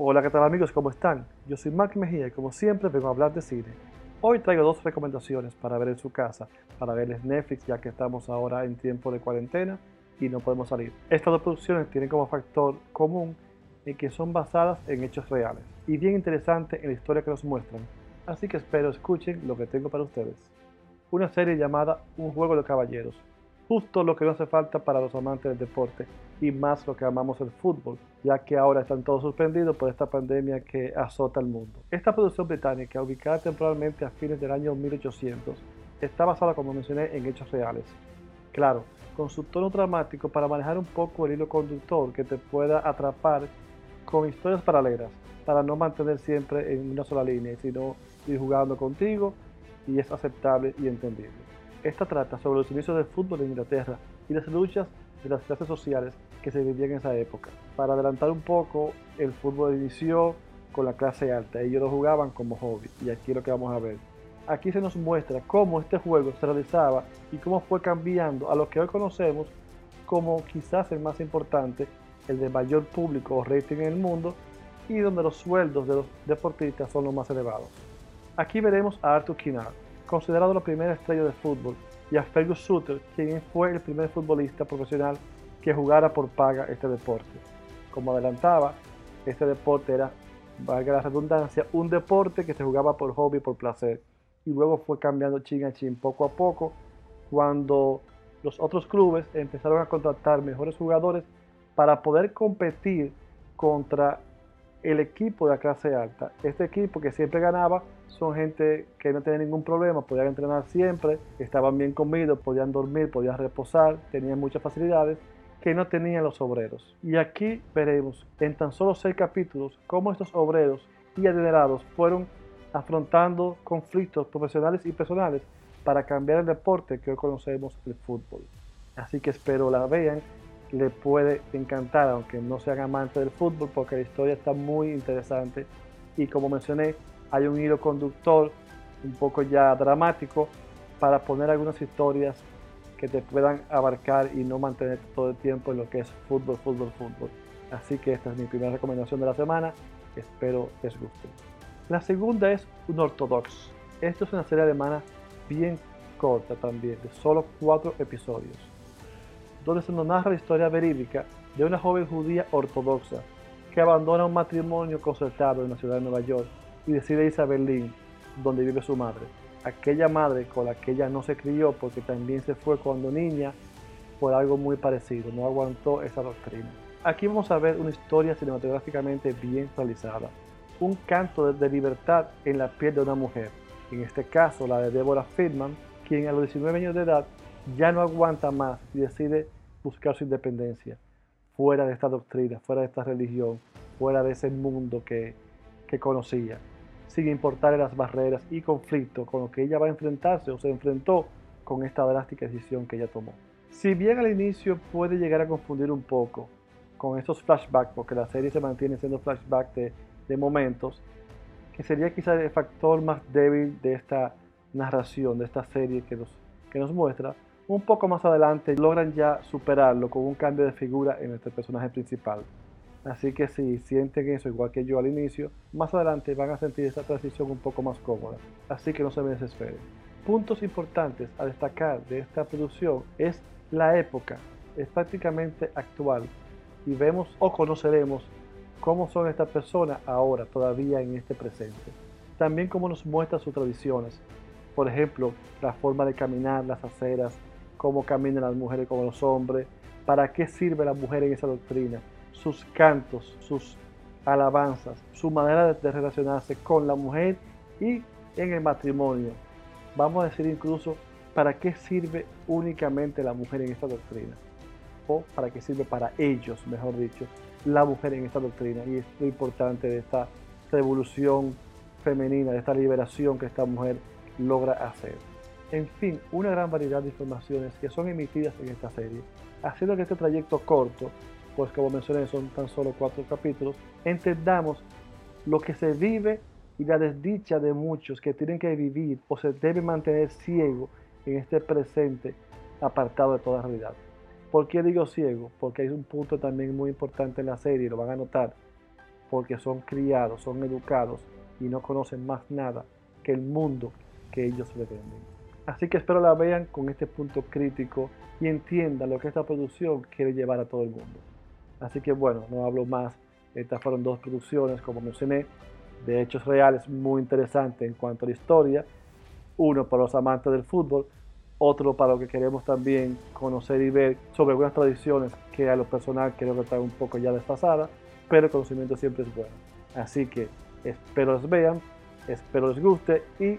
Hola, ¿qué tal amigos? ¿Cómo están? Yo soy Mark Mejía y como siempre vengo a hablar de cine. Hoy traigo dos recomendaciones para ver en su casa, para verles Netflix ya que estamos ahora en tiempo de cuarentena y no podemos salir. Estas dos producciones tienen como factor común en que son basadas en hechos reales y bien interesante en la historia que nos muestran, así que espero escuchen lo que tengo para ustedes. Una serie llamada Un juego de caballeros, justo lo que no hace falta para los amantes del deporte y más lo que amamos el fútbol, ya que ahora están todos suspendidos por esta pandemia que azota el mundo. Esta producción británica, ubicada temporalmente a fines del año 1800, está basada, como mencioné, en hechos reales. Claro, con su tono dramático para manejar un poco el hilo conductor que te pueda atrapar con historias paralelas, para no mantener siempre en una sola línea, sino ir jugando contigo y es aceptable y entendible. Esta trata sobre los inicios del fútbol en Inglaterra y las luchas de las clases sociales que se vivían en esa época. Para adelantar un poco, el fútbol inició con la clase alta, ellos lo jugaban como hobby y aquí es lo que vamos a ver. Aquí se nos muestra cómo este juego se realizaba y cómo fue cambiando a lo que hoy conocemos como quizás el más importante, el de mayor público o rating en el mundo y donde los sueldos de los deportistas son los más elevados. Aquí veremos a Arthur Kinnard, considerado la primera estrella de fútbol, y a Fergus Sutter, quien fue el primer futbolista profesional que jugara por paga este deporte. Como adelantaba, este deporte era, valga la redundancia, un deporte que se jugaba por hobby, por placer, y luego fue cambiando chin a chin poco a poco, cuando los otros clubes empezaron a contratar mejores jugadores para poder competir contra el equipo de la clase alta. Este equipo que siempre ganaba son gente que no tenía ningún problema, podían entrenar siempre, estaban bien comidos, podían dormir, podían reposar, tenían muchas facilidades que no tenían los obreros. Y aquí veremos en tan solo seis capítulos cómo estos obreros y adinerados fueron afrontando conflictos profesionales y personales para cambiar el deporte que hoy conocemos, el fútbol. Así que espero la vean, le puede encantar, aunque no sean amantes del fútbol, porque la historia está muy interesante y como mencioné, hay un hilo conductor un poco ya dramático para poner algunas historias que te puedan abarcar y no mantener todo el tiempo en lo que es fútbol, fútbol, fútbol. Así que esta es mi primera recomendación de la semana. Espero les guste. La segunda es un ortodox. Esto es una serie alemana bien corta también, de solo cuatro episodios, donde se nos narra la historia verídica de una joven judía ortodoxa que abandona un matrimonio concertado en la ciudad de Nueva York y decide irse a Berlín, donde vive su madre. Aquella madre con la que ella no se crió porque también se fue cuando niña por algo muy parecido, no aguantó esa doctrina. Aquí vamos a ver una historia cinematográficamente bien realizada, un canto de, libertad en la piel de una mujer, en este caso la de Deborah Friedman, quien a los 19 años de edad ya no aguanta más y decide buscar su independencia fuera de esta doctrina, fuera de esta religión, fuera de ese mundo que, que conocía sin importar las barreras y conflictos con los que ella va a enfrentarse o se enfrentó con esta drástica decisión que ella tomó. Si bien al inicio puede llegar a confundir un poco con estos flashbacks, porque la serie se mantiene siendo flashback de, de momentos, que sería quizás el factor más débil de esta narración, de esta serie que nos, que nos muestra, un poco más adelante logran ya superarlo con un cambio de figura en este personaje principal. Así que si sienten eso igual que yo al inicio, más adelante van a sentir esa transición un poco más cómoda. Así que no se me desesperen. Puntos importantes a destacar de esta producción es la época, es prácticamente actual y vemos o conoceremos cómo son estas personas ahora, todavía en este presente. También cómo nos muestra sus tradiciones, por ejemplo, la forma de caminar, las aceras, cómo caminan las mujeres como los hombres, para qué sirve la mujer en esa doctrina, sus cantos, sus alabanzas, su manera de relacionarse con la mujer y en el matrimonio. Vamos a decir incluso para qué sirve únicamente la mujer en esta doctrina o para qué sirve para ellos, mejor dicho, la mujer en esta doctrina. Y es lo importante de esta revolución femenina, de esta liberación que esta mujer logra hacer. En fin, una gran variedad de informaciones que son emitidas en esta serie, haciendo que este trayecto corto pues como mencioné son tan solo cuatro capítulos, entendamos lo que se vive y la desdicha de muchos que tienen que vivir o se deben mantener ciego en este presente apartado de toda realidad. ¿Por qué digo ciego? Porque hay un punto también muy importante en la serie, lo van a notar, porque son criados, son educados y no conocen más nada que el mundo que ellos le venden. Así que espero la vean con este punto crítico y entiendan lo que esta producción quiere llevar a todo el mundo. Así que bueno, no hablo más. Estas fueron dos producciones, como mencioné, de hechos reales muy interesantes en cuanto a la historia. Uno para los amantes del fútbol, otro para lo que queremos también conocer y ver sobre algunas tradiciones que a lo personal creo que están un poco ya desfasadas, pero el conocimiento siempre es bueno. Así que espero les vean, espero les guste y